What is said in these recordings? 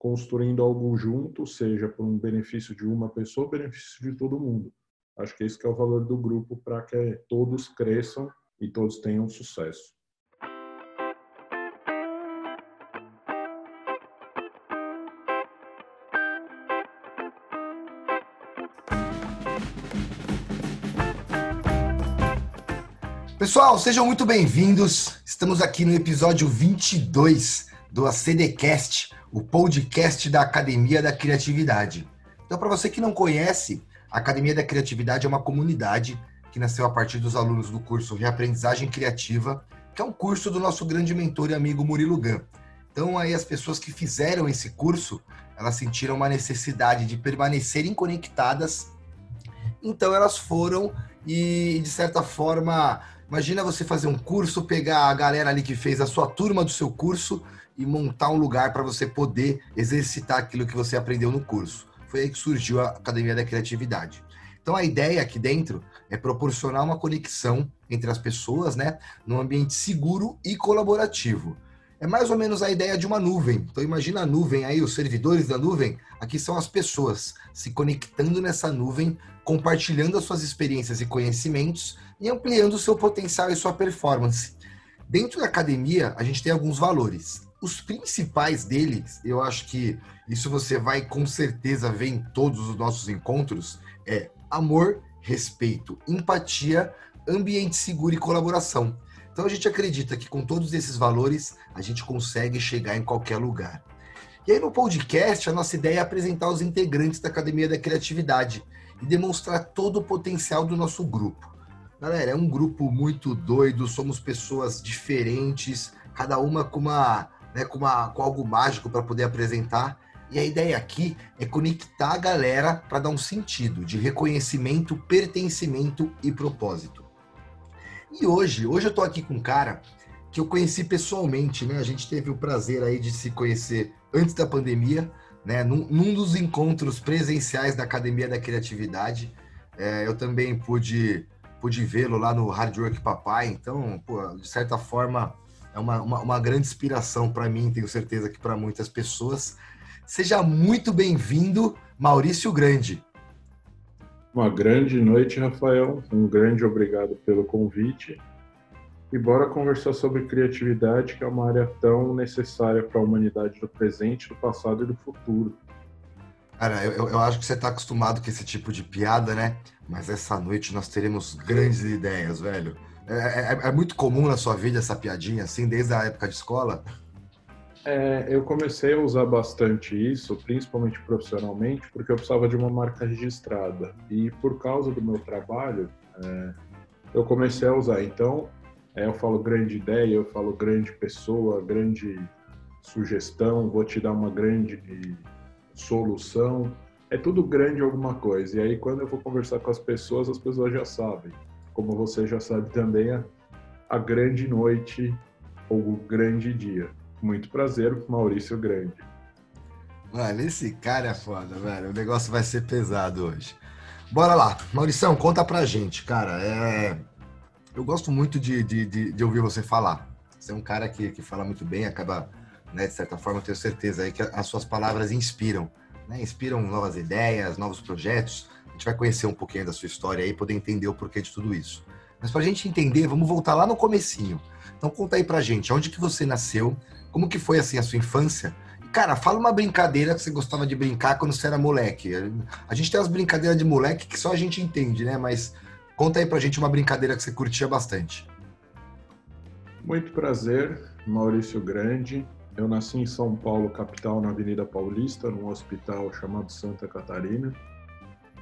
construindo algo junto, seja por um benefício de uma pessoa, benefício de todo mundo. Acho que esse que é o valor do grupo para que todos cresçam e todos tenham sucesso. Pessoal, sejam muito bem-vindos. Estamos aqui no episódio 22 do ACDcast, o podcast da Academia da Criatividade. Então, para você que não conhece, a Academia da Criatividade é uma comunidade que nasceu a partir dos alunos do curso Reaprendizagem Criativa, que é um curso do nosso grande mentor e amigo Murilo Gun. Então, aí as pessoas que fizeram esse curso, elas sentiram uma necessidade de permanecerem conectadas. Então, elas foram e, de certa forma, Imagina você fazer um curso, pegar a galera ali que fez a sua turma do seu curso e montar um lugar para você poder exercitar aquilo que você aprendeu no curso. Foi aí que surgiu a Academia da Criatividade. Então a ideia aqui dentro é proporcionar uma conexão entre as pessoas, né, num ambiente seguro e colaborativo. É mais ou menos a ideia de uma nuvem. Então imagina a nuvem aí, os servidores da nuvem, aqui são as pessoas se conectando nessa nuvem, compartilhando as suas experiências e conhecimentos e ampliando o seu potencial e sua performance. Dentro da academia, a gente tem alguns valores. Os principais deles, eu acho que isso você vai com certeza ver em todos os nossos encontros, é amor, respeito, empatia, ambiente seguro e colaboração. Então a gente acredita que com todos esses valores a gente consegue chegar em qualquer lugar. E aí no podcast a nossa ideia é apresentar os integrantes da Academia da Criatividade e demonstrar todo o potencial do nosso grupo. Galera, é um grupo muito doido, somos pessoas diferentes, cada uma com uma, né, com, uma, com algo mágico para poder apresentar. E a ideia aqui é conectar a galera para dar um sentido de reconhecimento, pertencimento e propósito. E hoje, hoje eu tô aqui com um cara que eu conheci pessoalmente, né? A gente teve o prazer aí de se conhecer antes da pandemia, né? Num, num dos encontros presenciais da Academia da Criatividade. É, eu também pude pude vê-lo lá no Hard Work Papai, então, pô, de certa forma, é uma, uma, uma grande inspiração para mim, tenho certeza que para muitas pessoas. Seja muito bem-vindo, Maurício Grande. Uma grande noite, Rafael. Um grande obrigado pelo convite. E bora conversar sobre criatividade, que é uma área tão necessária para a humanidade do presente, do passado e do futuro. Cara, eu, eu acho que você está acostumado com esse tipo de piada, né? Mas essa noite nós teremos grandes ideias, velho. É, é, é, muito comum na sua vida essa piadinha, assim, desde a época de escola? É, eu comecei a usar bastante isso, principalmente profissionalmente, porque eu precisava de uma marca registrada. E por causa do meu trabalho, é, eu comecei a usar. Então, é, eu falo grande ideia, eu falo grande pessoa, grande sugestão, vou te dar uma grande solução, é tudo grande alguma coisa. E aí, quando eu vou conversar com as pessoas, as pessoas já sabem. Como você já sabe também, a, a grande noite ou o grande dia. Muito prazer, Maurício Grande. Mano, esse cara é foda, velho. O negócio vai ser pesado hoje. Bora lá. Maurição, conta pra gente, cara. É... Eu gosto muito de, de, de, de, ouvir você falar. Você é um cara que, que fala muito bem, acaba né? De certa forma, eu tenho certeza aí que as suas palavras inspiram, né? Inspiram novas ideias, novos projetos. Gente vai conhecer um pouquinho da sua história aí, poder entender o porquê de tudo isso. Mas para a gente entender, vamos voltar lá no comecinho. Então conta aí pra gente, onde que você nasceu, como que foi assim a sua infância? Cara, fala uma brincadeira que você gostava de brincar quando você era moleque. A gente tem umas brincadeiras de moleque que só a gente entende, né? Mas conta aí pra gente uma brincadeira que você curtia bastante. Muito prazer, Maurício Grande. Eu nasci em São Paulo, capital, na Avenida Paulista, num hospital chamado Santa Catarina.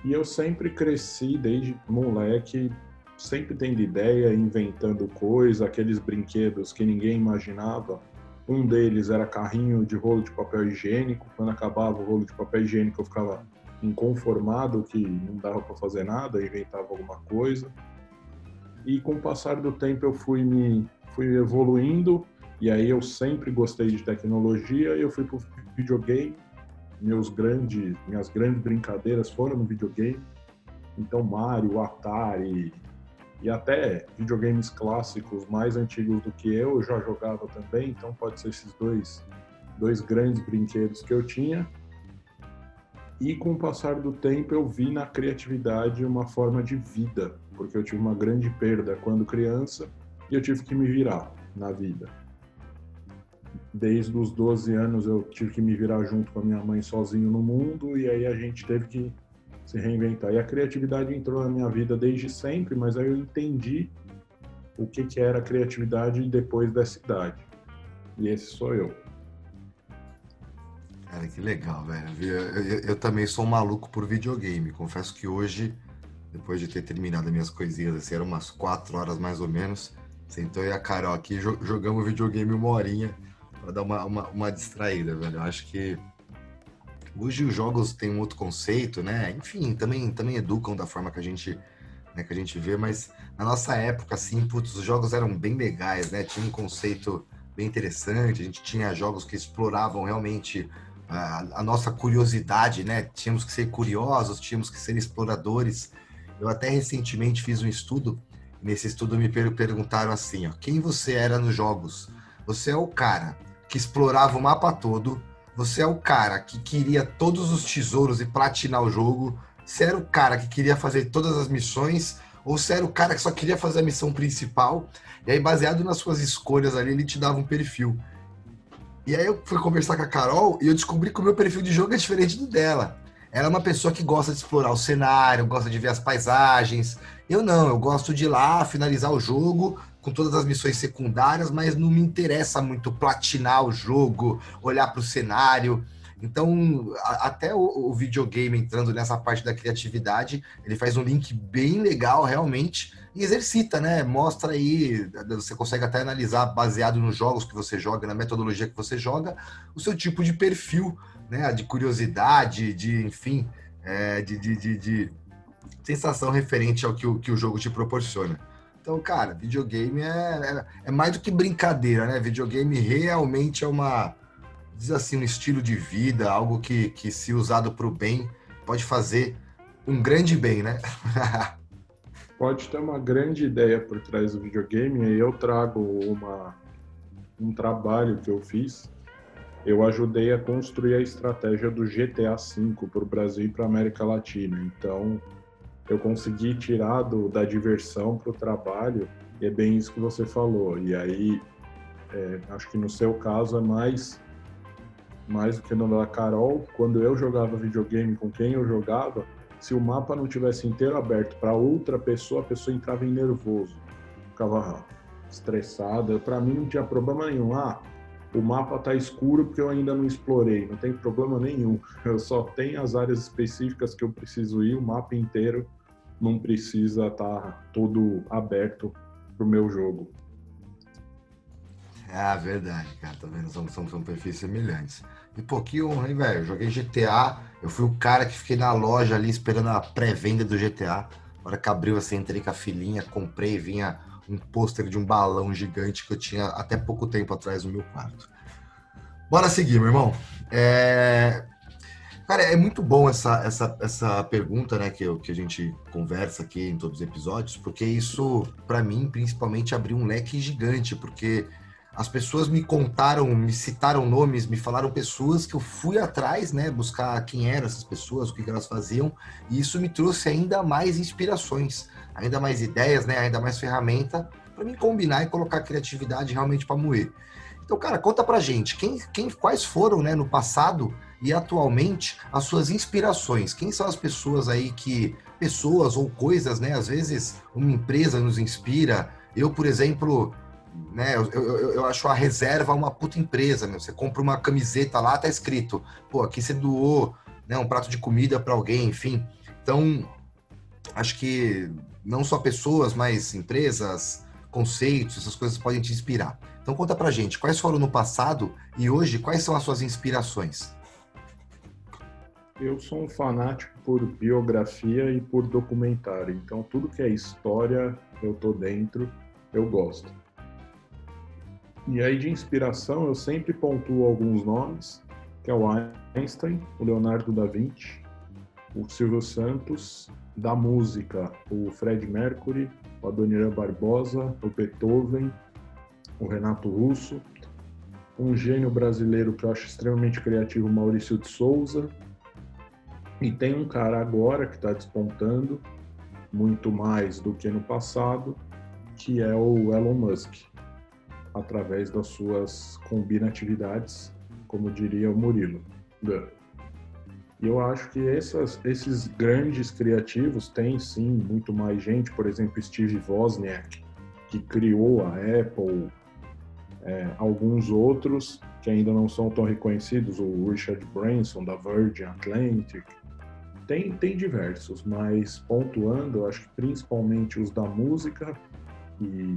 E eu sempre cresci, desde moleque, sempre tendo ideia, inventando coisa, aqueles brinquedos que ninguém imaginava. Um deles era carrinho de rolo de papel higiênico. Quando acabava o rolo de papel higiênico, eu ficava inconformado que não dava para fazer nada, inventava alguma coisa. E com o passar do tempo eu fui me fui evoluindo e aí eu sempre gostei de tecnologia eu fui pro videogame. Meus grandes, minhas grandes brincadeiras foram no videogame. Então Mario, Atari e até videogames clássicos mais antigos do que eu, eu já jogava também, então pode ser esses dois dois grandes brinquedos que eu tinha. E com o passar do tempo eu vi na criatividade uma forma de vida, porque eu tive uma grande perda quando criança e eu tive que me virar na vida. Desde os 12 anos eu tive que me virar junto com a minha mãe sozinho no mundo e aí a gente teve que se reinventar. E a criatividade entrou na minha vida desde sempre, mas aí eu entendi o que, que era criatividade depois dessa idade. E esse sou eu. Cara, que legal, velho. Eu, eu, eu, também sou um maluco por videogame. Confesso que hoje, depois de ter terminado minhas coisinhas, assim, eram umas quatro horas mais ou menos, sentou e a Carol aqui jogamos videogame uma horinha para dar uma, uma, uma, distraída, velho. Eu acho que hoje os jogos têm um outro conceito, né? Enfim, também, também educam da forma que a gente né, que a gente vê, mas na nossa época, assim, putz, os jogos eram bem legais, né? Tinha um conceito bem interessante, a gente tinha jogos que exploravam realmente a, a, nossa curiosidade, né? Tínhamos que ser curiosos, tínhamos que ser exploradores. Eu até recentemente fiz um estudo, nesse estudo me perguntaram assim, ó, quem você era nos jogos? Você é o cara que explorava o mapa todo, você é o cara que queria todos os tesouros e platinar o jogo, você era o cara que queria fazer todas as missões, ou você era o cara que só queria fazer a missão principal, e aí baseado nas suas escolhas ali, ele te dava um perfil. E aí eu fui conversar com a Carol e eu descobri que o meu perfil de jogo é diferente do dela. Ela é uma pessoa que gosta de explorar o cenário, gosta de ver as paisagens. Eu não, eu gosto de ir lá, finalizar o jogo com todas as missões secundárias, mas não me interessa muito platinar o jogo, olhar para o cenário. Então, a, até o, o, videogame entrando nessa parte da criatividade, ele faz um link bem legal, realmente, e exercita, né? Mostra aí, você consegue até analisar, baseado nos jogos que você joga, na metodologia que você joga, o seu tipo de perfil, né? De curiosidade, de, enfim, é, de, de, de, de, sensação referente ao que o, que o jogo te proporciona. Então, cara, videogame é, é, é mais do que brincadeira, né? Videogame realmente é uma, diz assim, um estilo de vida, algo que, que se usado para o bem, pode fazer um grande bem, né? pode ter uma grande ideia por trás do videogame, e eu trago uma, um trabalho que eu fiz. Eu ajudei a construir a estratégia do GTA V para o Brasil e para a América Latina. Então, eu consegui tirar do, da diversão para o trabalho, e é bem isso que você falou. E aí, é, acho que no seu caso é mais, mais do que no da Carol. Quando eu jogava videogame com quem eu jogava, se o mapa não tivesse inteiro aberto para outra pessoa, a pessoa entrava em nervoso, ficava estressada. Para mim não tinha problema nenhum. Ah, o mapa tá escuro porque eu ainda não explorei. Não tem problema nenhum. Eu só tenho as áreas específicas que eu preciso ir, o mapa inteiro não precisa estar tá todo aberto pro meu jogo. Ah, verdade, cara. Tá vendo? São, são perfis semelhantes. E pouquinho, hein, velho? Joguei GTA. Eu fui o cara que fiquei na loja ali esperando a pré-venda do GTA. Na hora que abriu assim, entrei com a filhinha, comprei, vinha um pôster de um balão gigante que eu tinha até pouco tempo atrás no meu quarto. Bora seguir, meu irmão. É... Cara, é muito bom essa, essa, essa pergunta, né, que, que a gente conversa aqui em todos os episódios, porque isso, para mim, principalmente, abriu um leque gigante, porque as pessoas me contaram, me citaram nomes, me falaram pessoas que eu fui atrás, né, buscar quem eram essas pessoas, o que, elas faziam, e isso me trouxe ainda mais inspirações, ainda mais ideias, né, ainda mais ferramenta para me combinar e colocar a criatividade realmente para moer. Então, cara, conta pra gente, quem, quem, quais foram, né, no passado e atualmente as suas inspirações? Quem são as pessoas aí que pessoas ou coisas, né, às vezes uma empresa nos inspira. Eu, por exemplo, né? Eu, eu, eu, acho a reserva uma puta empresa, meu. Você compra uma camiseta lá, tá escrito, pô, aqui você doou né, um prato de comida para alguém, enfim. Então, acho que não só pessoas, mas empresas, conceitos, essas coisas podem te inspirar. Então conta pra gente, quais foram no passado e hoje, quais são as suas inspirações? Eu sou um fanático por biografia e por documentário, então tudo que é história, eu tô dentro, eu gosto. E aí de inspiração eu sempre pontuo alguns nomes, que é o Einstein, o Leonardo da Vinci, o Silvio Santos, da música, o Fred Mercury, o Adoniran Barbosa, o Beethoven, o Renato Russo, um gênio brasileiro que eu acho extremamente criativo, Maurício de Souza. E tem um cara agora que está despontando muito mais do que no passado, que é o Elon Musk, através das suas combinatividades, como diria o Murilo. E eu acho que essas, esses grandes criativos têm sim muito mais gente, por exemplo, Steve Wozniak, que criou a Apple, é, alguns outros que ainda não são tão reconhecidos, o Richard Branson da Virgin Atlantic, tem, tem diversos, mas pontuando, acho que principalmente os da música e,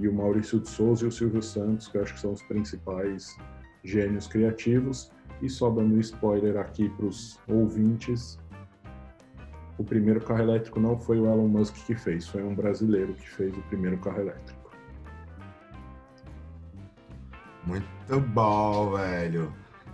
e o Maurício de Souza e o Silvio Santos, que eu acho que são os principais gênios criativos. E só dando spoiler aqui para os ouvintes, o primeiro carro elétrico não foi o Elon Musk que fez, foi um brasileiro que fez o primeiro carro elétrico. Muito bom, velho.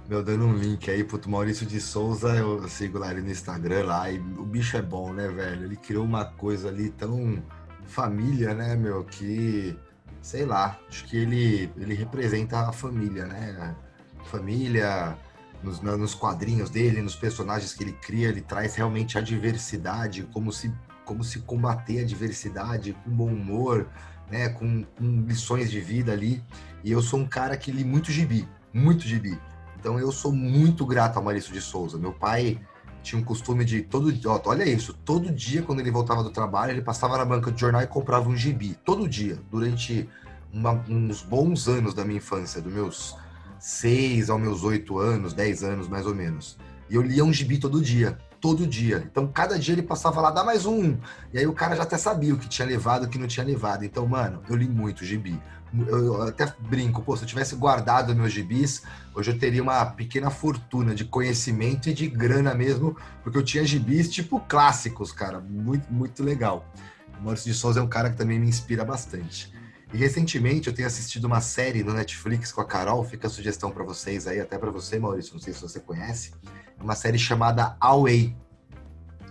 Meu, dando um link aí pro Maurício de Souza, eu sigo lá ele no Instagram lá, e o bicho é bom, né, velho? Ele criou uma coisa ali tão família, né, meu, que, sei lá, acho que ele, ele representa a família, né? Família, nos, nos quadrinhos dele, nos personagens que ele cria, ele traz realmente a diversidade, como se, como se combater a diversidade com bom humor, né, com, com lições de vida ali. E eu sou um cara que li muito gibi, muito gibi. Então eu sou muito grato ao Maurício de Souza. Meu pai tinha um costume de todo ó, olha isso, todo dia quando ele voltava do trabalho, ele passava na banca de jornal e comprava um gibi, todo dia, durante uma, uns bons anos da minha infância, dos meus seis aos meus oito anos, dez anos mais ou menos. E eu lia um gibi todo dia todo dia. Então, cada dia ele passava lá, dá mais um. E aí o cara já até sabia o que tinha levado, o que não tinha levado. Então, mano, eu li muito gibi. Eu até brinco, pô, se eu tivesse guardado meus gibis, hoje eu teria uma pequena fortuna de conhecimento e de grana mesmo, porque eu tinha gibis tipo clássicos, cara. Muito, muito legal. O Maurício de Souza é um cara que também me inspira bastante. E recentemente eu tenho assistido uma série no Netflix com a Carol, fica a sugestão para vocês aí, até para você, Maurício, não sei se você conhece uma série chamada Away.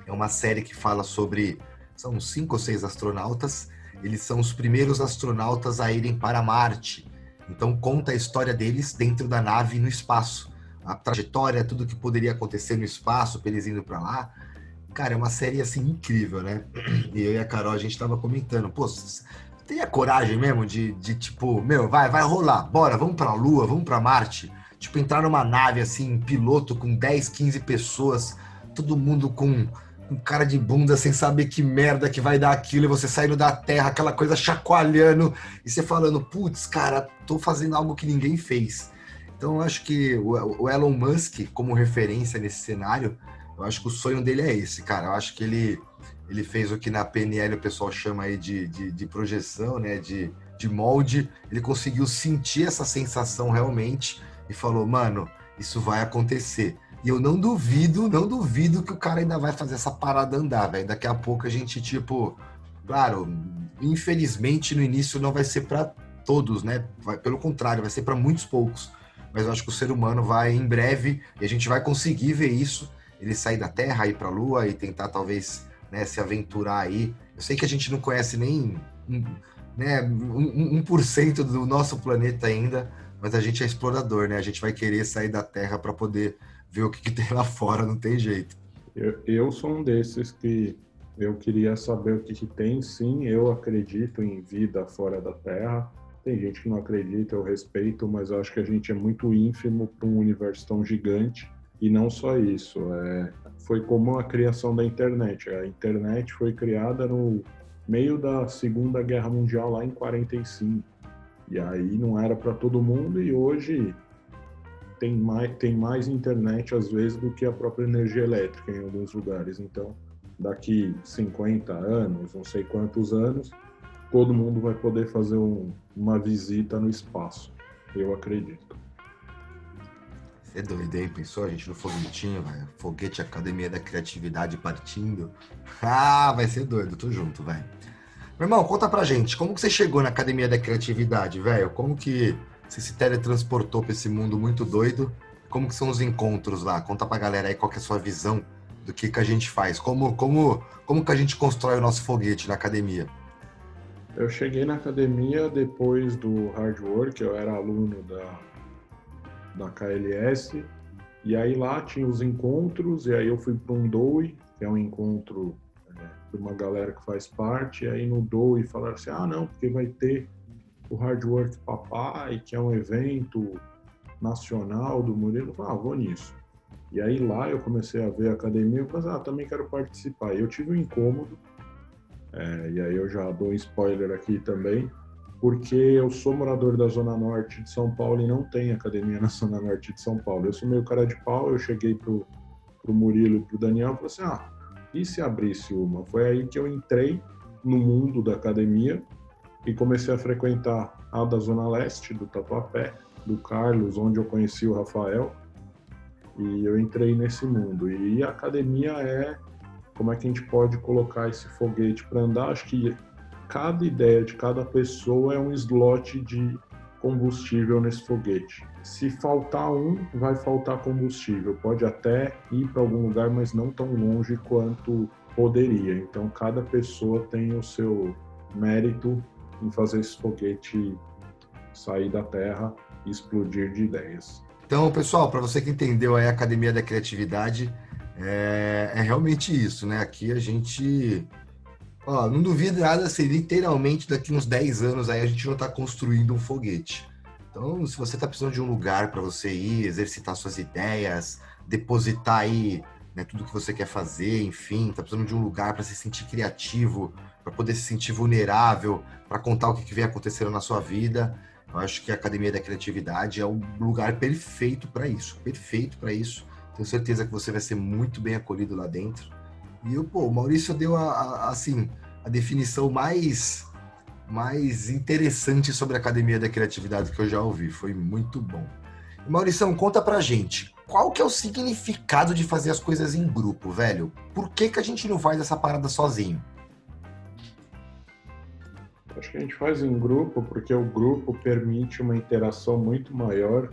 É uma série que fala sobre. São cinco ou seis astronautas. Eles são os primeiros astronautas a irem para Marte. Então conta a história deles dentro da nave no espaço. A trajetória, tudo que poderia acontecer no espaço, eles indo para lá. Cara, é uma série assim incrível, né? E eu e a Carol a gente estava comentando, pô, tem a coragem mesmo de, de tipo, meu, vai, vai rolar, bora, vamos para a Lua, vamos para Marte tipo, entrar numa nave assim, piloto com 10, 15 pessoas, todo mundo com um cara de bunda sem saber que merda que vai dar aquilo, e você saindo da terra, aquela coisa chacoalhando, e você falando, putz, cara, tô fazendo algo que ninguém fez. Então eu acho que o Elon Musk, como referência nesse cenário, eu acho que o sonho dele é esse, cara. Eu acho que ele, ele fez o que na PNL o pessoal chama aí de, de, de projeção, né? De, de molde. Ele conseguiu sentir essa sensação realmente e falou, mano, isso vai acontecer. E eu não duvido, não duvido que o cara ainda vai fazer essa parada andar, velho. Daqui a pouco a gente, tipo, claro, infelizmente no início não vai ser para todos, né? Vai, pelo contrário, vai ser para muitos poucos. Mas eu acho que o ser humano vai em breve e a gente vai conseguir ver isso. Ele sair da Terra, ir para a Lua e tentar talvez né, se aventurar aí. Eu sei que a gente não conhece nem né, por cento do nosso planeta ainda, mas a gente é explorador, né? A gente vai querer sair da Terra para poder ver o que, que, tem lá fora, não tem jeito. Eu, eu sou um desses que eu queria saber o que, que tem. Sim, eu acredito em vida fora da Terra. Tem gente que não acredita, eu respeito, mas eu acho que a gente é muito ínfimo para um universo tão gigante. E não só isso, é, foi como a criação da internet. A internet foi criada no meio da Segunda Guerra Mundial, lá em 45 e aí não era para todo mundo e hoje tem mais, tem mais internet às vezes do que a própria energia elétrica em alguns lugares. Então, daqui 50 anos, não sei quantos anos, todo mundo vai poder fazer um, uma visita no espaço. Eu acredito. Você é doido, hein? Pensou a gente no foguetinho, vai? Foguete Academia da Criatividade partindo. Ah, vai ser doido, tô junto, vai. Meu irmão, conta pra gente, como que você chegou na Academia da Criatividade, velho? Como que você se teletransportou pra esse mundo muito doido? Como que são os encontros lá? Conta pra galera aí qual que é a sua visão do que, que a gente faz. Como, como, como que a gente constrói o nosso foguete na academia? Eu cheguei na academia depois do hard work, eu era aluno da da KLS. E aí lá tinha os encontros, e aí eu fui para um que é um encontro de uma galera que faz parte, e aí no DOI falaram assim, ah não, porque vai ter o Hard Work Papai, que é um evento nacional do Murilo. Ah, vou nisso. E aí lá eu comecei a ver a academia e falei, ah, também quero participar. E eu tive um incômodo, é, e aí eu já dou um spoiler aqui também, porque eu sou morador da Zona Norte de São Paulo e não tem academia na Zona Norte de São Paulo. Eu sou meio cara de pau, eu cheguei pro, pro Murilo e pro Daniel e falei assim, ah, e se abrisse uma? Foi aí que eu entrei no mundo da academia e comecei a frequentar a da Zona Leste, do Tatuapé, do Carlos, onde eu conheci o Rafael, e eu entrei nesse mundo. E a academia é como é que a gente pode colocar esse foguete para andar. Acho que cada ideia de cada pessoa é um slot de combustível nesse foguete. Se faltar um, vai faltar combustível. Pode até ir para algum lugar, mas não tão longe quanto poderia. Então, cada pessoa tem o seu mérito em fazer esse foguete sair da Terra e explodir de ideias. Então, pessoal, para você que entendeu a Academia da Criatividade, é, é, realmente isso, né? Aqui a gente. Ó, não duvido nada se literalmente daqui uns 10 anos aí a gente não está construindo um foguete. Então, se você está precisando de um lugar para você ir, exercitar suas ideias, depositar aí né, tudo que você quer fazer, enfim, está precisando de um lugar para se sentir criativo, para poder se sentir vulnerável, para contar o que, que vem acontecendo na sua vida, eu acho que a Academia da Criatividade é o lugar perfeito para isso, perfeito para isso. Tenho certeza que você vai ser muito bem acolhido lá dentro. E pô, o Maurício deu a, a, assim a definição mais mais interessante sobre a Academia da Criatividade que eu já ouvi. Foi muito bom. Maurício, conta pra gente, qual que é o significado de fazer as coisas em grupo, velho? Por que, que a gente não faz essa parada sozinho? Acho que a gente faz em grupo porque o grupo permite uma interação muito maior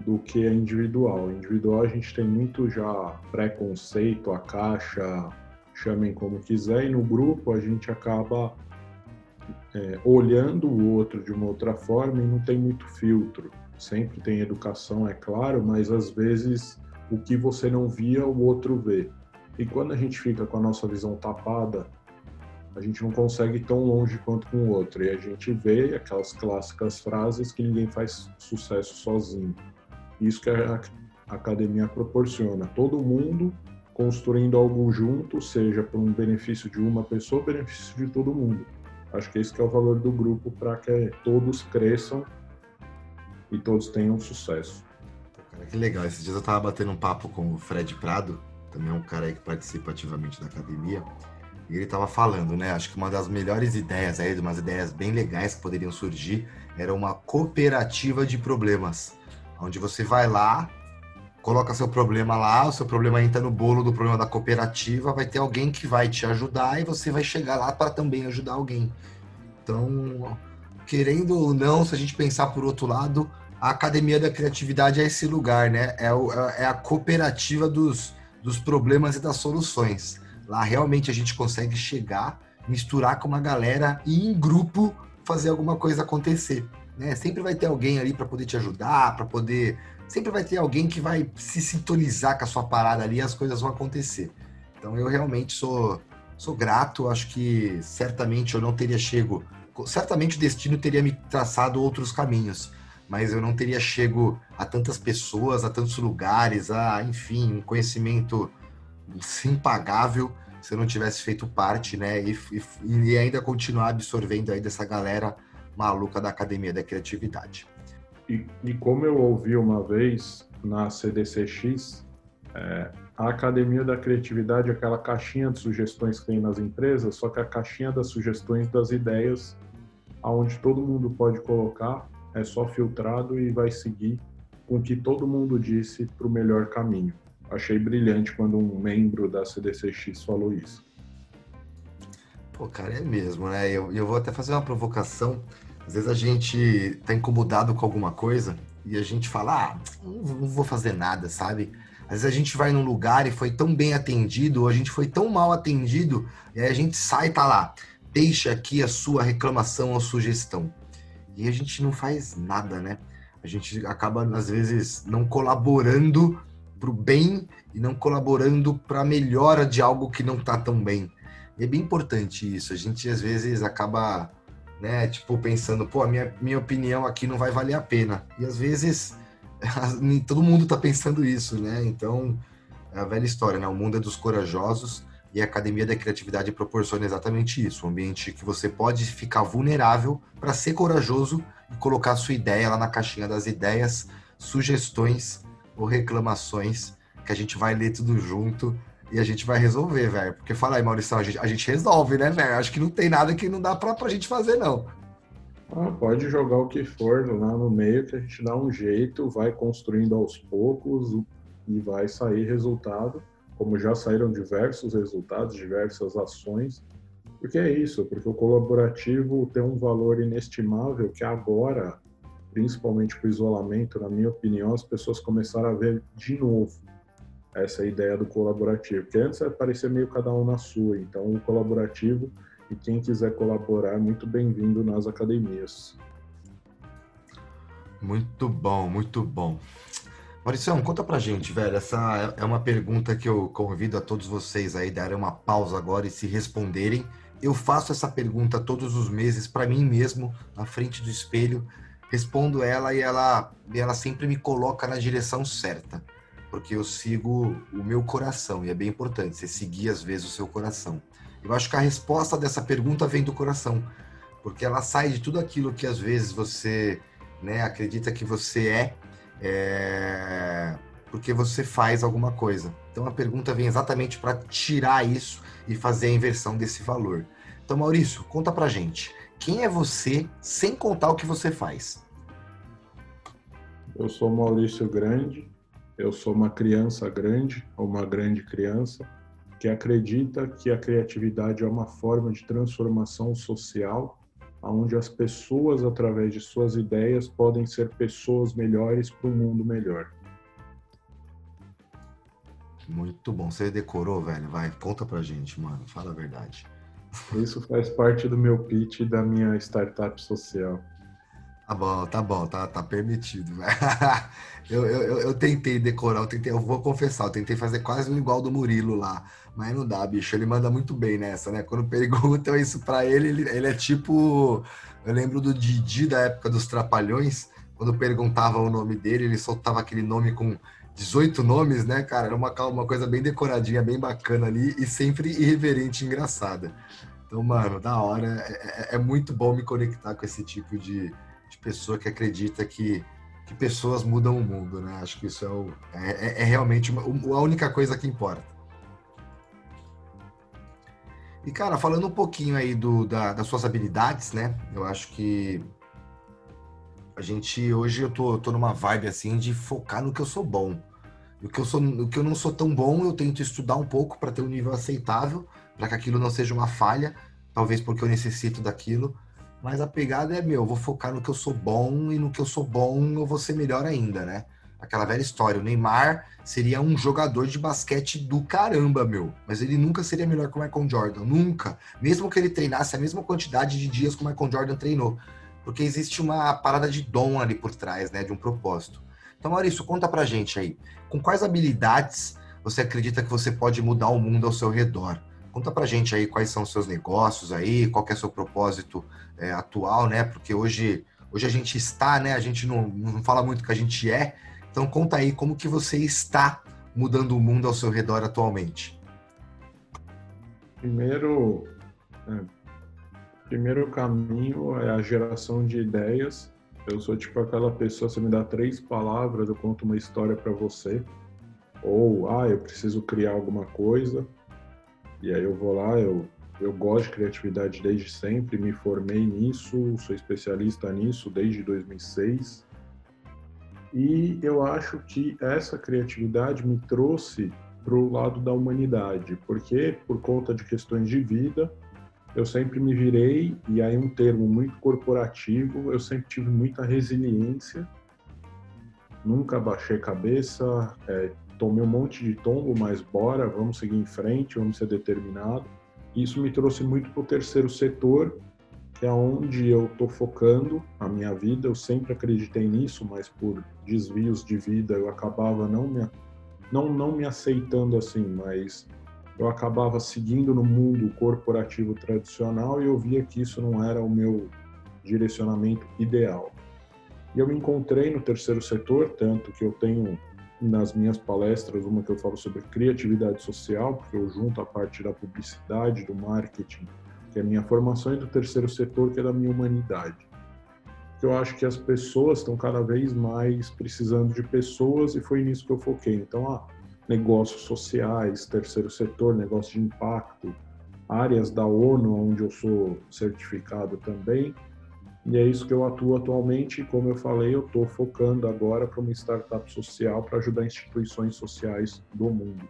do que a individual. Individual a gente tem muito já preconceito, a caixa, chamem como quiser, e no grupo a gente acaba é, olhando o outro de uma outra forma e não tem muito filtro. Sempre tem educação, é claro, mas às vezes o que você não via, o outro vê. E quando a gente fica com a nossa visão tapada a gente não consegue ir tão longe quanto com o outro. E a gente vê aquelas clássicas frases que ninguém faz sucesso sozinho. Isso que a academia proporciona. Todo mundo construindo algo junto, seja por um benefício de uma pessoa, benefício de todo mundo. Acho que esse que é o valor do grupo para que todos cresçam e todos tenham sucesso. Cara, que legal. Esses dias eu estava batendo um papo com o Fred Prado, também é um cara que participa ativamente da academia. E ele estava falando, né? Acho que uma das melhores ideias aí, umas ideias bem legais que poderiam surgir, era uma cooperativa de problemas, onde você vai lá, coloca seu problema lá, o seu problema entra no bolo do problema da cooperativa, vai ter alguém que vai te ajudar e você vai chegar lá para também ajudar alguém. Então, querendo ou não, se a gente pensar por outro lado, a Academia da Criatividade é esse lugar, né? É, o, é a cooperativa dos, dos problemas e das soluções. Lá realmente a gente consegue chegar, misturar com uma galera e em grupo fazer alguma coisa acontecer. Né? Sempre vai ter alguém ali para poder te ajudar, para poder. Sempre vai ter alguém que vai se sintonizar com a sua parada ali e as coisas vão acontecer. Então eu realmente sou, sou grato, acho que certamente eu não teria chego. Certamente o destino teria me traçado outros caminhos, mas eu não teria chego a tantas pessoas, a tantos lugares, a, enfim, um conhecimento impagável se eu não tivesse feito parte, né? E, e, e, ainda continuar absorvendo aí dessa galera maluca da Academia da Criatividade. E, e como eu ouvi uma vez na CDCX, é, a Academia da Criatividade é aquela caixinha de sugestões que tem nas empresas, só que a caixinha das sugestões das ideias, aonde todo mundo pode colocar, é só filtrado e vai seguir com o que todo mundo disse para o melhor caminho achei brilhante quando um membro da CDCX falou isso. Pô, cara, é mesmo, né? Eu, eu vou até fazer uma provocação. Às vezes a gente tá incomodado com alguma coisa e a gente fala, ah, não vou fazer nada, sabe? Às vezes a gente vai num lugar e foi tão bem atendido, ou a gente foi tão mal atendido, e aí a gente sai e tá lá, deixa aqui a sua reclamação ou sugestão. E a gente não faz nada, né? A gente acaba, às vezes, não colaborando para o bem e não colaborando para a melhora de algo que não está tão bem. E é bem importante isso. A gente, às vezes, acaba, né, tipo, pensando, pô, a minha, minha opinião aqui não vai valer a pena. E, às vezes, todo mundo está pensando isso, né? Então, é a velha história, né? O mundo é dos corajosos e a Academia da Criatividade proporciona exatamente isso, um ambiente que você pode ficar vulnerável para ser corajoso e colocar sua ideia lá na caixinha das ideias, sugestões ou reclamações, que a gente vai ler tudo junto e a gente vai resolver, velho. Porque fala aí, Maurício, a gente, a gente resolve, né, velho? Acho que não tem nada que não dá pra, pra gente fazer, não. Ah, pode jogar o que for lá no meio que a gente dá um jeito, vai construindo aos poucos e vai sair resultado como já saíram diversos resultados, diversas ações, porque é isso, porque o colaborativo tem um valor inestimável que agora, principalmente com o isolamento, na minha opinião, as pessoas começaram a ver de novo essa ideia do colaborativo, que antes parecia meio cada um na sua, então o colaborativo e quem quiser colaborar é muito bem-vindo nas academias. Muito bom, muito bom. Maurição, conta pra gente, velho. Essa é uma pergunta que eu convido a todos vocês aí darem uma pausa agora e se responderem. Eu faço essa pergunta todos os meses para mim mesmo, na frente do espelho, respondo ela e ela, e ela sempre me coloca na direção certa, porque eu sigo o meu coração e é bem importante você seguir às vezes o seu coração. Eu acho que a resposta dessa pergunta vem do coração, porque ela sai de tudo aquilo que às vezes você né, acredita que você é é, porque você faz alguma coisa. Então a pergunta vem exatamente para tirar isso e fazer a inversão desse valor. Então, Maurício, conta pra gente. Quem é você sem contar o que você faz? Eu sou Maurício Grande, eu sou uma criança grande, ou uma grande criança, que acredita que a criatividade é uma forma de transformação social onde as pessoas, através de suas ideias, podem ser pessoas melhores para um mundo melhor. Muito bom. Você decorou, velho? Vai, conta pra gente, mano. Fala a verdade. Isso faz parte do meu pitch da minha startup social. Tá bom, tá bom, tá, tá permitido. eu, eu, eu tentei decorar, eu tentei, eu vou confessar, eu tentei fazer quase um igual do Murilo lá, mas não dá, bicho. Ele manda muito bem nessa, né? Quando perguntam isso para ele, ele, ele é tipo. Eu lembro do Didi da época dos Trapalhões, quando perguntava o nome dele, ele soltava aquele nome com 18 nomes, né, cara? Era uma, uma coisa bem decoradinha, bem bacana ali e sempre irreverente e engraçada. Então, mano, da hora. É, é, é muito bom me conectar com esse tipo de, de pessoa que acredita que, que pessoas mudam o mundo, né? Acho que isso é, o, é, é, é realmente uma, a única coisa que importa. E, cara, falando um pouquinho aí do, da, das suas habilidades, né? Eu acho que a gente, hoje eu tô, tô numa vibe, assim, de focar no que eu sou bom. O que eu, sou, o que eu não sou tão bom, eu tento estudar um pouco para ter um nível aceitável, para que aquilo não seja uma falha, talvez porque eu necessito daquilo, mas a pegada é, meu, eu vou focar no que eu sou bom e no que eu sou bom eu vou ser melhor ainda, né? Aquela velha história, o Neymar seria um jogador de basquete do caramba, meu. Mas ele nunca seria melhor que o Michael Jordan, nunca. Mesmo que ele treinasse a mesma quantidade de dias que o Michael Jordan treinou. Porque existe uma parada de dom ali por trás, né? De um propósito. Então, Maurício, conta pra gente aí. Com quais habilidades você acredita que você pode mudar o mundo ao seu redor? Conta pra gente aí quais são os seus negócios aí, qual é o seu propósito é, atual, né? Porque hoje, hoje a gente está, né? A gente não, não fala muito que a gente é. Então conta aí como que você está mudando o mundo ao seu redor atualmente. Primeiro, é, primeiro caminho é a geração de ideias. Eu sou tipo aquela pessoa, você me dá três palavras, eu conto uma história para você. Ou, ah, eu preciso criar alguma coisa. E aí eu vou lá, eu eu gosto de criatividade desde sempre, me formei nisso, sou especialista nisso desde 2006. E eu acho que essa criatividade me trouxe para o lado da humanidade, porque por conta de questões de vida, eu sempre me virei, e aí um termo muito corporativo, eu sempre tive muita resiliência, nunca baixei cabeça, é, tomei um monte de tombo, mas bora, vamos seguir em frente, vamos ser determinados. Isso me trouxe muito para o terceiro setor, que é onde eu estou focando a minha vida. Eu sempre acreditei nisso, mas por desvios de vida eu acabava não me, não, não me aceitando assim, mas eu acabava seguindo no mundo corporativo tradicional e eu via que isso não era o meu direcionamento ideal. E eu me encontrei no terceiro setor, tanto que eu tenho nas minhas palestras uma que eu falo sobre criatividade social, porque eu junto a parte da publicidade, do marketing, que é a minha formação, e do terceiro setor, que é da minha humanidade. Eu acho que as pessoas estão cada vez mais precisando de pessoas e foi nisso que eu foquei. Então, ah, negócios sociais, terceiro setor, negócio de impacto, áreas da ONU, onde eu sou certificado também, e é isso que eu atuo atualmente. Como eu falei, eu estou focando agora para uma startup social para ajudar instituições sociais do mundo.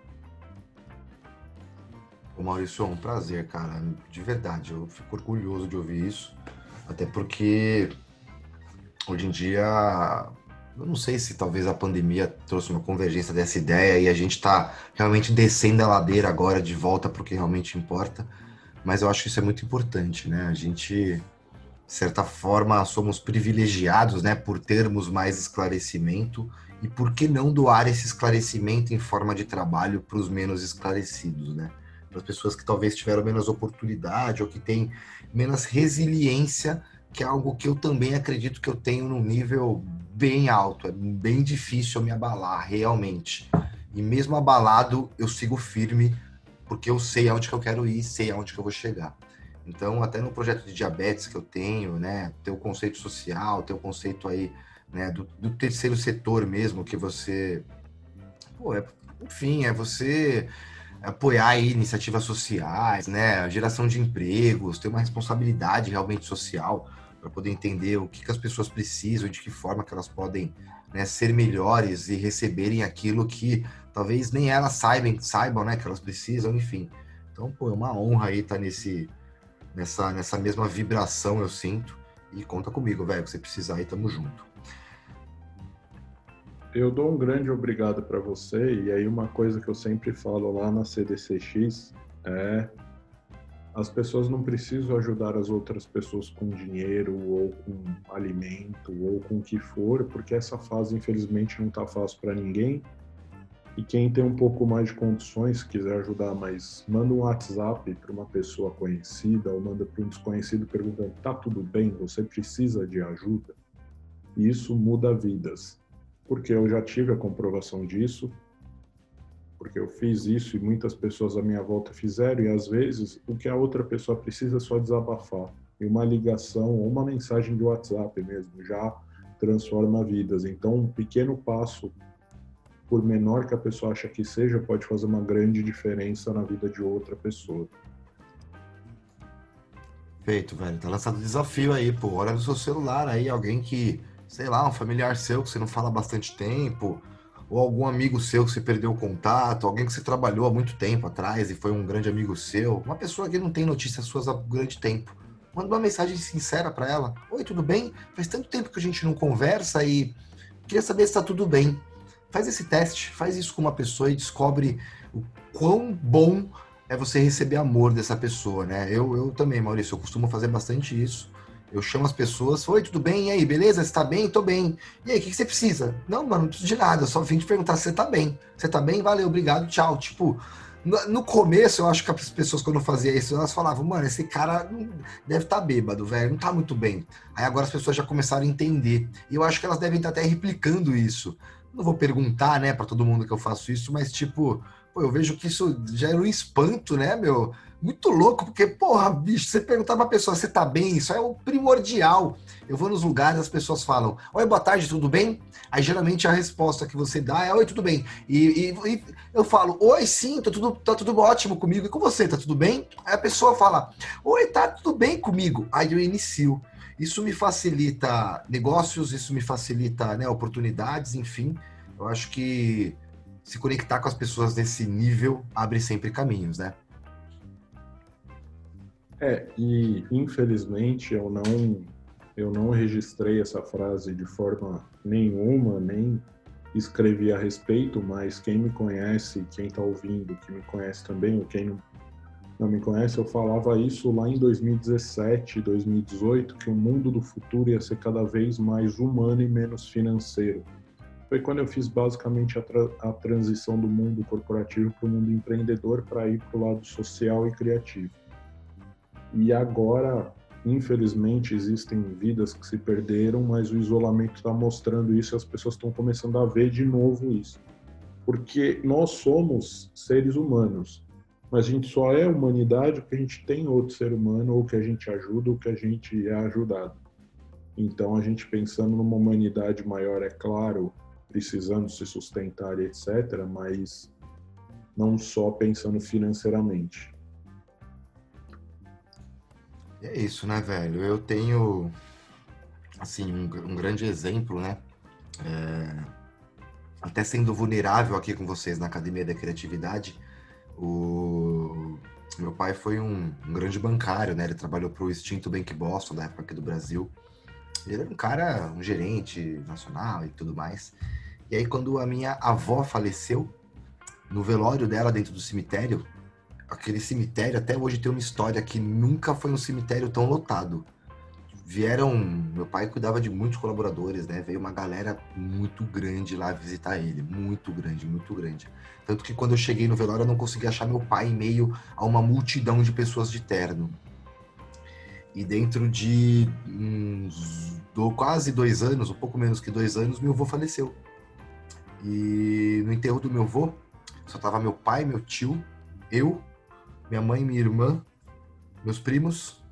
Ô Maurício, é um prazer, cara. De verdade, eu fico orgulhoso de ouvir isso. Até porque hoje em dia, eu não sei se talvez a pandemia trouxe uma convergência dessa ideia e a gente está realmente descendo a ladeira agora de volta para o que realmente importa. Mas eu acho que isso é muito importante, né? A gente de certa forma, somos privilegiados né, por termos mais esclarecimento e por que não doar esse esclarecimento em forma de trabalho para os menos esclarecidos, né? Para as pessoas que talvez tiveram menos oportunidade ou que têm menos resiliência, que é algo que eu também acredito que eu tenho num nível bem alto. É bem difícil eu me abalar, realmente. E mesmo abalado, eu sigo firme, porque eu sei aonde que eu quero ir, sei aonde que eu vou chegar. Então, até no projeto de diabetes que eu tenho, né, tem o conceito social, tem o conceito aí, né, do, do terceiro setor mesmo, que você, pô, é, enfim, é você apoiar aí iniciativas sociais, né, geração de empregos, ter uma responsabilidade realmente social para poder entender o que, que as pessoas precisam, de que forma que elas podem né, ser melhores e receberem aquilo que talvez nem elas saibam, saibam, né, que elas precisam, enfim. Então, pô, é uma honra aí estar nesse nessa, nessa mesma vibração eu sinto. E conta comigo, velho, se precisar aí, tamo junto. Eu dou um grande obrigado para você. E aí, uma coisa que eu sempre falo lá na CDCX é: as pessoas não precisam ajudar as outras pessoas com dinheiro, ou com alimento, ou com o que for, porque essa fase, infelizmente, não tá fácil para ninguém. E quem tem um pouco mais de condições, quiser ajudar, mas manda um WhatsApp para uma pessoa conhecida ou manda para um desconhecido perguntando: tá tudo bem? Você precisa de ajuda? E isso muda vidas, porque eu já tive a comprovação disso, porque eu fiz isso e muitas pessoas à minha volta fizeram, e às vezes o que a outra pessoa precisa é só desabafar. E uma ligação ou uma mensagem de WhatsApp mesmo já transforma vidas. Então, um pequeno passo por menor que a pessoa acha que seja, pode fazer uma grande diferença na vida de outra pessoa. Feito, velho. Tá lançado desafio aí, pô. Olha no seu celular aí, alguém que, sei lá, um familiar seu que você não fala bastante tempo, ou algum amigo seu que você perdeu o contato, alguém que você trabalhou há muito tempo atrás e foi um grande amigo seu, uma pessoa que não tem notícias suas há grande tempo. Manda uma mensagem sincera para ela. Oi, tudo bem? Faz tanto tempo que a gente não conversa e queria saber se tá tudo bem faz esse teste, faz isso com uma pessoa e descobre o quão bom é você receber amor dessa pessoa, né? Eu, eu também, Maurício, eu costumo fazer bastante isso. Eu chamo as pessoas, oi, tudo bem? E aí, beleza? Você tá bem? Tô bem. E aí, o que, que você precisa? Não, mano, não preciso de nada. Só vim te perguntar se você tá bem. Você tá bem? Valeu, obrigado, tchau. Tipo, no, começo, eu acho que as pessoas, quando fazia isso, elas falavam, mano, esse cara deve estar tá bêbado, velho, não tá muito bem. Aí agora as pessoas já começaram a entender. E eu acho que elas devem estar até replicando isso não vou perguntar, né, para todo mundo que eu faço isso, mas tipo, pô, eu vejo que isso já era um espanto, né, meu? Muito louco, porque, porra, bicho, você perguntar pra pessoa se tá bem, isso é o primordial. Eu vou nos lugares, as pessoas falam, oi, boa tarde, tudo bem? Aí geralmente a resposta que você dá é, oi, tudo bem. E, e, e eu falo, oi, sim, tá tudo, tá tudo ótimo comigo. E com você, tá tudo bem? Aí a pessoa fala, oi, tá tudo bem comigo. Aí eu inicio. Isso me facilita negócios, isso me facilita né, oportunidades, enfim. Eu acho que se conectar com as pessoas nesse nível abre sempre caminhos, né? É, e infelizmente eu não eu não registrei essa frase de forma nenhuma, nem escrevi a respeito, mas quem me conhece, quem está ouvindo, que me conhece também, ou quem não, não me conhece, eu falava isso lá em 2017, 2018, que o mundo do futuro ia ser cada vez mais humano e menos financeiro. Foi quando eu fiz basicamente a, tra a transição do mundo corporativo para o mundo empreendedor para ir para o lado social e criativo. E agora, infelizmente, existem vidas que se perderam, mas o isolamento está mostrando isso e as pessoas estão começando a ver de novo isso. Porque nós somos seres humanos mas a gente só é humanidade porque a gente tem outro ser humano ou que a gente ajuda ou que a gente é ajudado. Então, a gente pensando numa humanidade maior, é claro, precisando se sustentar, etc., mas não só pensando financeiramente. É isso, né, velho? Eu tenho, assim, um, um grande exemplo, né? É, até sendo vulnerável aqui com vocês na Academia da Criatividade, o meu pai foi um, um grande bancário, né? Ele trabalhou para o extinto Bank Boston, da época aqui do Brasil. Ele era um cara, um gerente nacional e tudo mais. E aí, quando a minha avó faleceu, no velório dela dentro do cemitério, aquele cemitério até hoje tem uma história que nunca foi um cemitério tão lotado vieram. Meu pai cuidava de muitos colaboradores, né? Veio uma galera muito grande lá visitar ele. Muito grande, muito grande. Tanto que quando eu cheguei no velório, eu não consegui achar meu pai em meio a uma multidão de pessoas de terno. E dentro de uns do, quase dois anos, um pouco menos que dois anos, meu avô faleceu. E no enterro do meu avô, só tava meu pai, meu tio, eu, minha mãe, minha irmã, meus primos,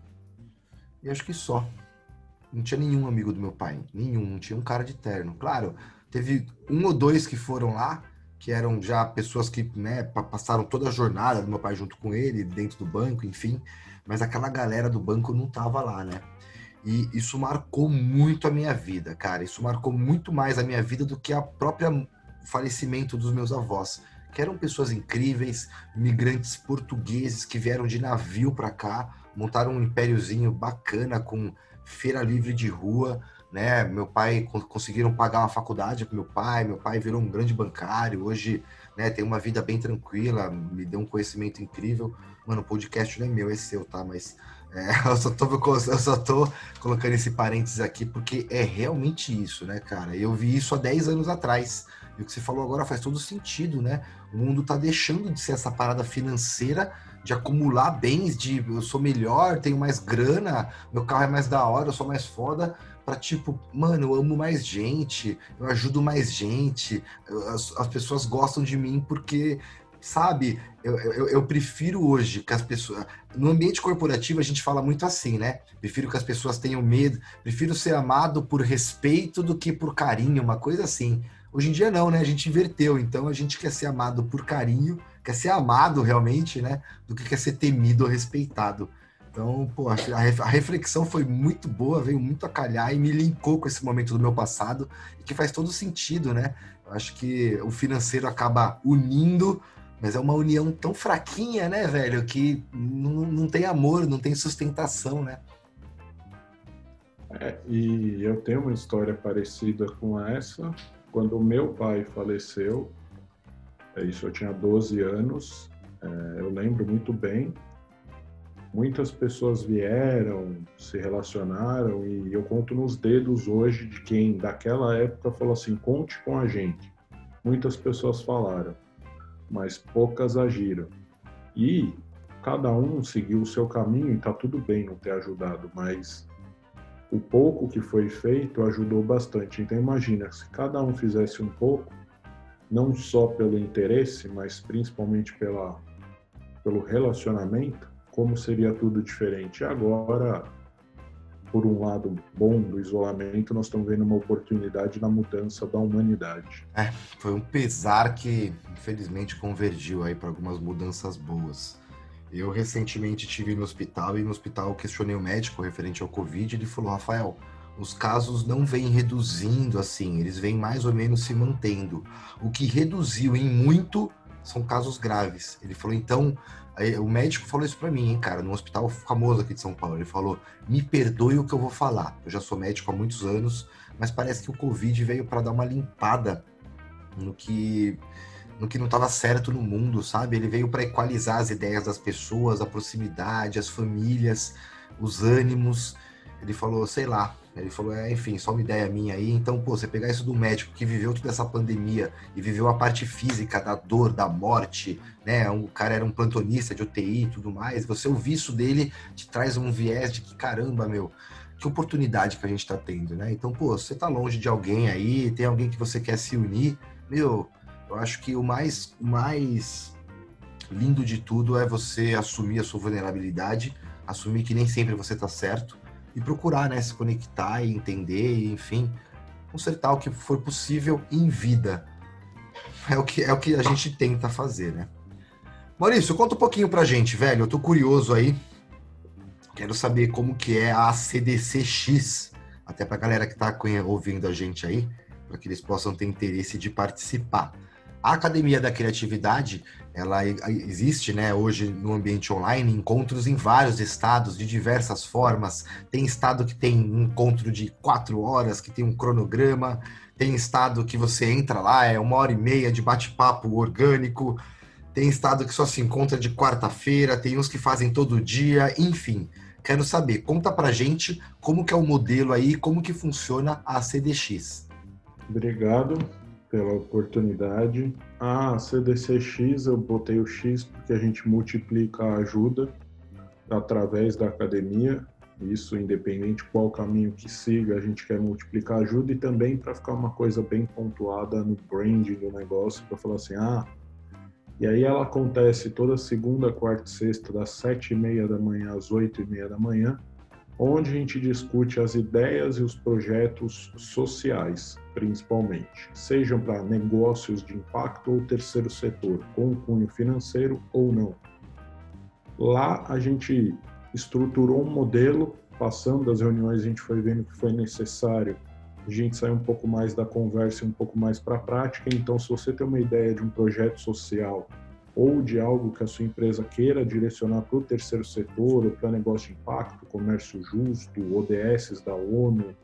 e acho que só. Não tinha nenhum amigo do meu pai. Nenhum. Não tinha um cara de terno. Claro, teve um ou dois que foram lá, que eram já pessoas que né, passaram toda a jornada do meu pai junto com ele, dentro do banco, enfim. Mas aquela galera do banco não tava lá, né? E isso marcou muito a minha vida, cara. Isso marcou muito mais a minha vida do que a própria falecimento dos meus avós, que eram pessoas incríveis, imigrantes portugueses que vieram de navio para cá, montaram um impériozinho bacana com feira livre de rua, né? Meu pai conseguiram pagar uma faculdade para meu pai, meu pai virou um grande bancário, hoje, né, tem uma vida bem tranquila, me deu um conhecimento incrível. Mano, o podcast não é meu, é seu, tá? Mas é, eu, só tô, eu só tô colocando esse parênteses aqui porque é realmente isso, né, cara? Eu vi isso há 10 anos atrás. E o que você falou agora faz todo sentido, né? O mundo tá deixando de ser essa parada financeira de acumular bens, de eu sou melhor, tenho mais grana, meu carro é mais da hora, eu sou mais foda, para tipo, mano, eu amo mais gente, eu ajudo mais gente, as, as pessoas gostam de mim porque, sabe, eu, eu, eu, prefiro hoje que as pessoas. No ambiente corporativo a gente fala muito assim, né? Prefiro que as pessoas tenham medo, prefiro ser amado por respeito do que por carinho, uma coisa assim. Hoje em dia não, né? A gente inverteu, então a gente quer ser amado por carinho quer ser amado realmente, né? Do que quer ser temido ou respeitado. Então, pô, a reflexão foi muito boa, veio muito a calhar e me linkou com esse momento do meu passado, que faz todo sentido, né? Eu acho que o financeiro acaba unindo, mas é uma união tão fraquinha, né, velho, que não, não tem amor, não tem sustentação, né? É, e eu tenho uma história parecida com essa. Quando o meu pai faleceu, isso, eu tinha 12 anos, é, eu lembro muito bem. Muitas pessoas vieram, se relacionaram e eu conto nos dedos hoje de quem daquela época falou assim: conte com a gente. Muitas pessoas falaram, mas poucas agiram. E cada um seguiu o seu caminho e tá tudo bem não ter ajudado, mas o pouco que foi feito ajudou bastante. Então imagina, se cada um fizesse um pouco, não só pelo interesse, mas principalmente pela, pelo relacionamento, como seria tudo diferente. Agora, por um lado bom do isolamento, nós estamos vendo uma oportunidade na mudança da humanidade. É, foi um pesar que infelizmente convergiu aí para algumas mudanças boas. Eu recentemente tive no hospital e no hospital questionei o médico referente ao Covid e ele falou, Rafael, os casos não vêm reduzindo assim, eles vêm mais ou menos se mantendo. O que reduziu em muito são casos graves. Ele falou, então, o médico falou isso para mim, hein, cara, num hospital famoso aqui de São Paulo. Ele falou: me perdoe o que eu vou falar. Eu já sou médico há muitos anos, mas parece que o Covid veio para dar uma limpada no que no que não estava certo no mundo, sabe? Ele veio para equalizar as ideias das pessoas, a proximidade, as famílias, os ânimos. Ele falou, sei lá, ele falou, é, enfim, só uma ideia minha aí. Então, pô, você pegar isso do médico que viveu toda essa pandemia e viveu a parte física da dor, da morte, né? O cara era um plantonista de UTI e tudo mais. Você ouvir isso dele te traz um viés de que, caramba, meu, que oportunidade que a gente está tendo, né? Então, pô, você tá longe de alguém aí, tem alguém que você quer se unir, meu, eu acho que o mais, mais lindo de tudo é você assumir a sua vulnerabilidade, assumir que nem sempre você tá certo e procurar, né, se conectar e entender, enfim, consertar o que for possível em vida. É o que é o que a gente tenta fazer, né? Maurício, conta um pouquinho pra gente, velho. Eu tô curioso aí. Quero saber como que é a CDCX, até pra galera que tá ouvindo a gente aí, para que eles possam ter interesse de participar. A Academia da Criatividade, ela existe, né, hoje no ambiente online, encontros em vários estados, de diversas formas. Tem estado que tem um encontro de quatro horas, que tem um cronograma. Tem estado que você entra lá, é uma hora e meia de bate-papo orgânico. Tem estado que só se encontra de quarta-feira, tem uns que fazem todo dia, enfim. Quero saber, conta pra gente como que é o modelo aí, como que funciona a CDX. Obrigado pela oportunidade. A CDCX, eu botei o X porque a gente multiplica a ajuda através da academia. Isso, independente qual caminho que siga, a gente quer multiplicar a ajuda e também para ficar uma coisa bem pontuada no branding do negócio, para falar assim: ah, e aí ela acontece toda segunda, quarta e sexta, das sete e meia da manhã às oito e meia da manhã onde a gente discute as ideias e os projetos sociais, principalmente, sejam para negócios de impacto ou terceiro setor, com cunho financeiro ou não. Lá a gente estruturou um modelo, passando das reuniões a gente foi vendo que foi necessário a gente sair um pouco mais da conversa e um pouco mais para a prática. Então, se você tem uma ideia de um projeto social ou de algo que a sua empresa queira direcionar para o terceiro setor, ou para negócio de impacto, comércio justo, ODS da ONU,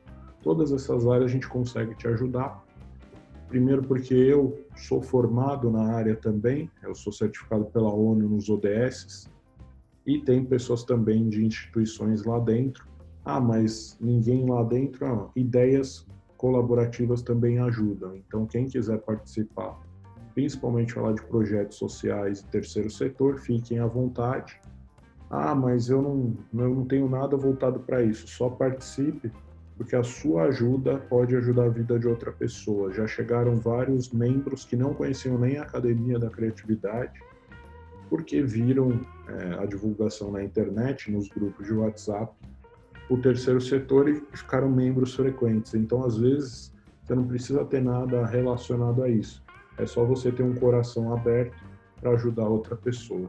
todas essas áreas a gente consegue te ajudar. Primeiro porque eu sou formado na área também, eu sou certificado pela ONU nos ODS, e tem pessoas também de instituições lá dentro. Ah, mas ninguém lá dentro, ah, ideias colaborativas também ajudam. Então, quem quiser participar principalmente falar de projetos sociais e terceiro setor, fiquem à vontade. Ah, mas eu não, eu não tenho nada voltado para isso. Só participe, porque a sua ajuda pode ajudar a vida de outra pessoa. Já chegaram vários membros que não conheciam nem a Academia da Criatividade, porque viram é, a divulgação na internet, nos grupos de WhatsApp, o terceiro setor e ficaram membros frequentes. Então, às vezes, você não precisa ter nada relacionado a isso é só você ter um coração aberto para ajudar outra pessoa.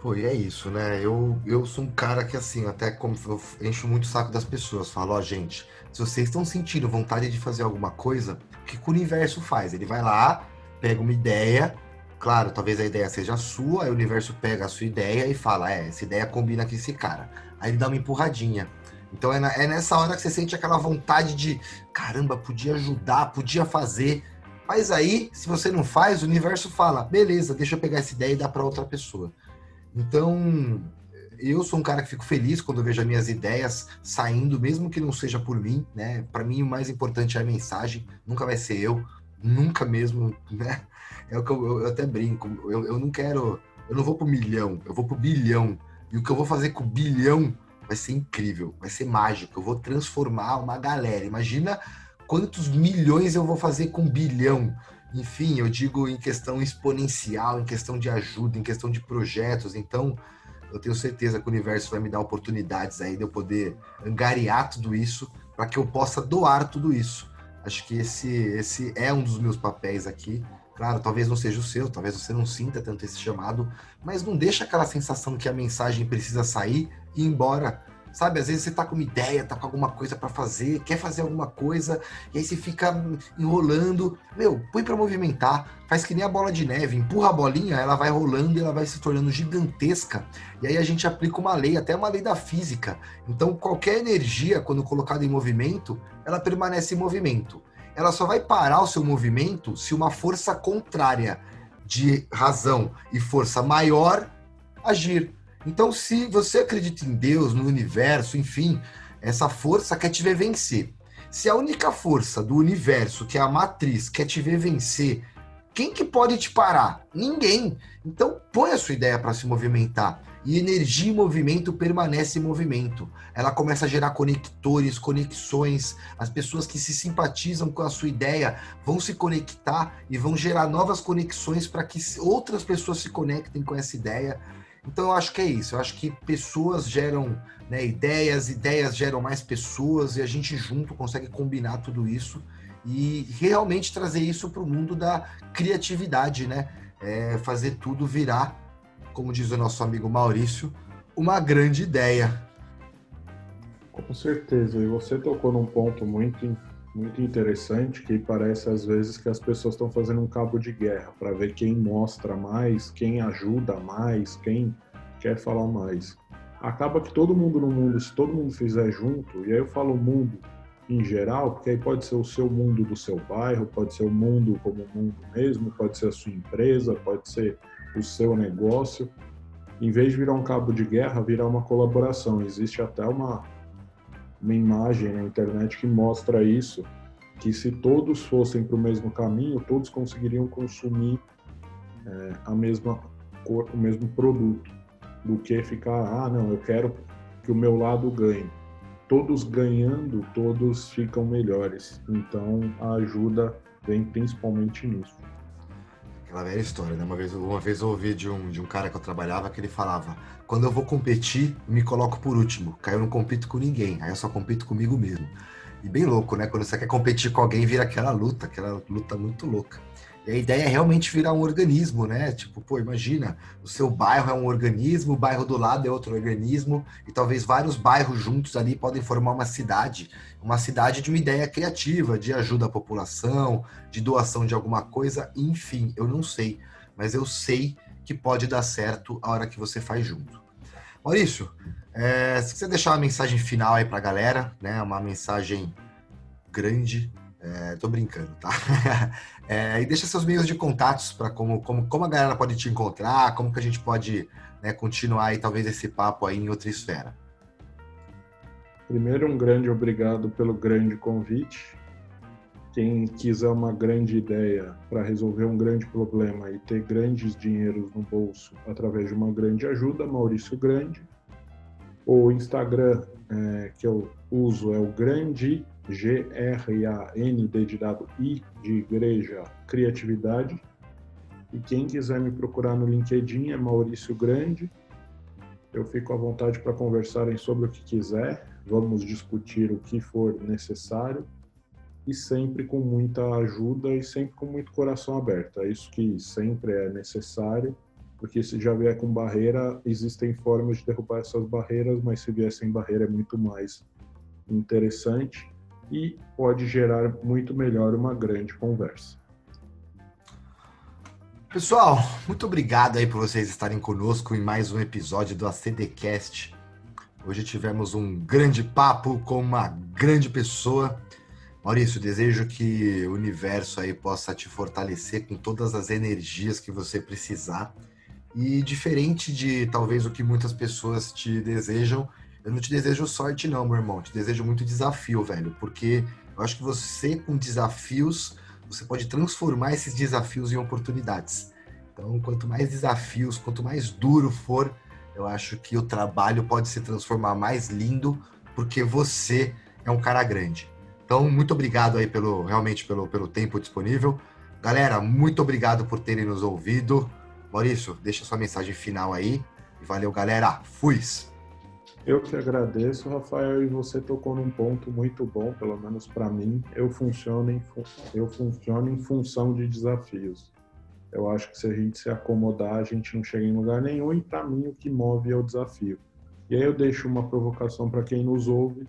Pô, e é isso, né? Eu, eu sou um cara que, assim, até como eu encho muito o saco das pessoas. Falo, ó, oh, gente, se vocês estão sentindo vontade de fazer alguma coisa, o que, o universo faz? Ele vai lá, pega uma ideia, claro, talvez a ideia seja sua, aí o universo pega a sua ideia e fala, é, essa ideia combina com esse cara. Aí ele dá uma empurradinha. Então é, na, é nessa hora que você sente aquela vontade de, caramba, podia ajudar, podia fazer. Mas aí, se você não faz, o universo fala: beleza, deixa eu pegar essa ideia e dar para outra pessoa. Então, eu sou um cara que fico feliz quando vejo as minhas ideias saindo, mesmo que não seja por mim, né? Para mim, o mais importante é a mensagem, nunca vai ser eu, nunca mesmo, né? É o que eu, eu até brinco, eu, eu não quero, eu não vou pro milhão, eu vou pro bilhão. E o que eu vou fazer com o bilhão vai ser incrível, vai ser mágico. Eu vou transformar uma galera. Imagina quantos milhões eu vou fazer com bilhão? Enfim, eu digo em questão exponencial, em questão de ajuda, em questão de projetos. Então, eu tenho certeza que o universo vai me dar oportunidades aí de eu poder angariar tudo isso para que eu possa doar tudo isso. Acho que esse, esse é um dos meus papéis aqui. Claro, talvez não seja o seu, talvez você não sinta tanto esse chamado, mas não deixa aquela sensação que a mensagem precisa sair e ir embora Sabe, às vezes você tá com uma ideia, tá com alguma coisa para fazer, quer fazer alguma coisa, e aí você fica enrolando. Meu, põe para movimentar, faz que nem a bola de neve, empurra a bolinha, ela vai rolando e ela vai se tornando gigantesca. E aí a gente aplica uma lei, até uma lei da física. Então, qualquer energia, quando colocada em movimento, ela permanece em movimento. Ela só vai parar o seu movimento se uma força contrária de razão e força maior agir. Então, se você acredita em Deus, no universo, enfim, essa força quer te ver vencer. Se a única força do universo, que é a matriz, quer te ver vencer, quem que pode te parar? Ninguém. Então, põe a sua ideia para se movimentar. E energia em movimento permanece em movimento. Ela começa a gerar conectores, conexões. As pessoas que se simpatizam com a sua ideia vão se conectar e vão gerar novas conexões para que outras pessoas se conectem com essa ideia. Então eu acho que é isso. Eu acho que pessoas geram né, ideias, ideias geram mais pessoas e a gente junto consegue combinar tudo isso e realmente trazer isso para o mundo da criatividade, né? É fazer tudo virar, como diz o nosso amigo Maurício, uma grande ideia. Com certeza. E você tocou num ponto muito muito interessante que parece às vezes que as pessoas estão fazendo um cabo de guerra para ver quem mostra mais, quem ajuda mais, quem quer falar mais. Acaba que todo mundo no mundo, se todo mundo fizer junto, e aí eu falo mundo em geral, porque aí pode ser o seu mundo do seu bairro, pode ser o mundo como mundo mesmo, pode ser a sua empresa, pode ser o seu negócio. Em vez de virar um cabo de guerra, virar uma colaboração. Existe até uma uma imagem na internet que mostra isso, que se todos fossem para o mesmo caminho, todos conseguiriam consumir é, a mesma cor, o mesmo produto, do que ficar, ah, não, eu quero que o meu lado ganhe. Todos ganhando, todos ficam melhores. Então a ajuda vem principalmente nisso. Aquela velha história, né? Uma vez, uma vez eu ouvi de um, de um cara que eu trabalhava que ele falava: quando eu vou competir, me coloco por último. Aí eu não compito com ninguém, aí eu só compito comigo mesmo. E bem louco, né? Quando você quer competir com alguém, vira aquela luta, aquela luta muito louca. E a ideia é realmente virar um organismo, né? Tipo, pô, imagina, o seu bairro é um organismo, o bairro do lado é outro organismo, e talvez vários bairros juntos ali podem formar uma cidade, uma cidade de uma ideia criativa, de ajuda à população, de doação de alguma coisa, enfim, eu não sei, mas eu sei que pode dar certo a hora que você faz junto. Maurício, é, se você deixar uma mensagem final aí para a galera, né? Uma mensagem grande é, tô brincando, tá? É, e deixa seus meios de contatos para como, como, como a galera pode te encontrar, como que a gente pode né, continuar aí, talvez esse papo aí em outra esfera. Primeiro, um grande obrigado pelo grande convite. Quem quiser uma grande ideia para resolver um grande problema e ter grandes dinheiros no bolso através de uma grande ajuda, Maurício Grande. O Instagram é, que eu uso é o Grande G-R-A-N-D de dado I de igreja criatividade. E quem quiser me procurar no LinkedIn é Maurício Grande. Eu fico à vontade para conversarem sobre o que quiser. Vamos discutir o que for necessário e sempre com muita ajuda e sempre com muito coração aberto. É isso que sempre é necessário, porque se já vier com barreira, existem formas de derrubar essas barreiras, mas se vier sem barreira é muito mais interessante e pode gerar muito melhor uma grande conversa. Pessoal, muito obrigado aí por vocês estarem conosco em mais um episódio do ACDcast. Hoje tivemos um grande papo com uma grande pessoa. Maurício, desejo que o universo aí possa te fortalecer com todas as energias que você precisar. E diferente de talvez o que muitas pessoas te desejam, eu não te desejo sorte, não, meu irmão. Te desejo muito desafio, velho. Porque eu acho que você, com desafios, você pode transformar esses desafios em oportunidades. Então, quanto mais desafios, quanto mais duro for, eu acho que o trabalho pode se transformar mais lindo, porque você é um cara grande. Então, muito obrigado aí pelo realmente pelo, pelo tempo disponível. Galera, muito obrigado por terem nos ouvido. Maurício, deixa sua mensagem final aí. E valeu, galera. Fui! Eu que agradeço, Rafael, e você tocou num ponto muito bom, pelo menos para mim. Eu funciono, em, eu funciono em função de desafios. Eu acho que se a gente se acomodar, a gente não chega em lugar nenhum, e para mim o que move é o desafio. E aí eu deixo uma provocação para quem nos ouve: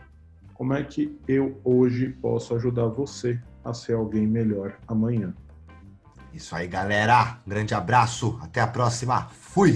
como é que eu hoje posso ajudar você a ser alguém melhor amanhã? Isso aí, galera. grande abraço. Até a próxima. Fui!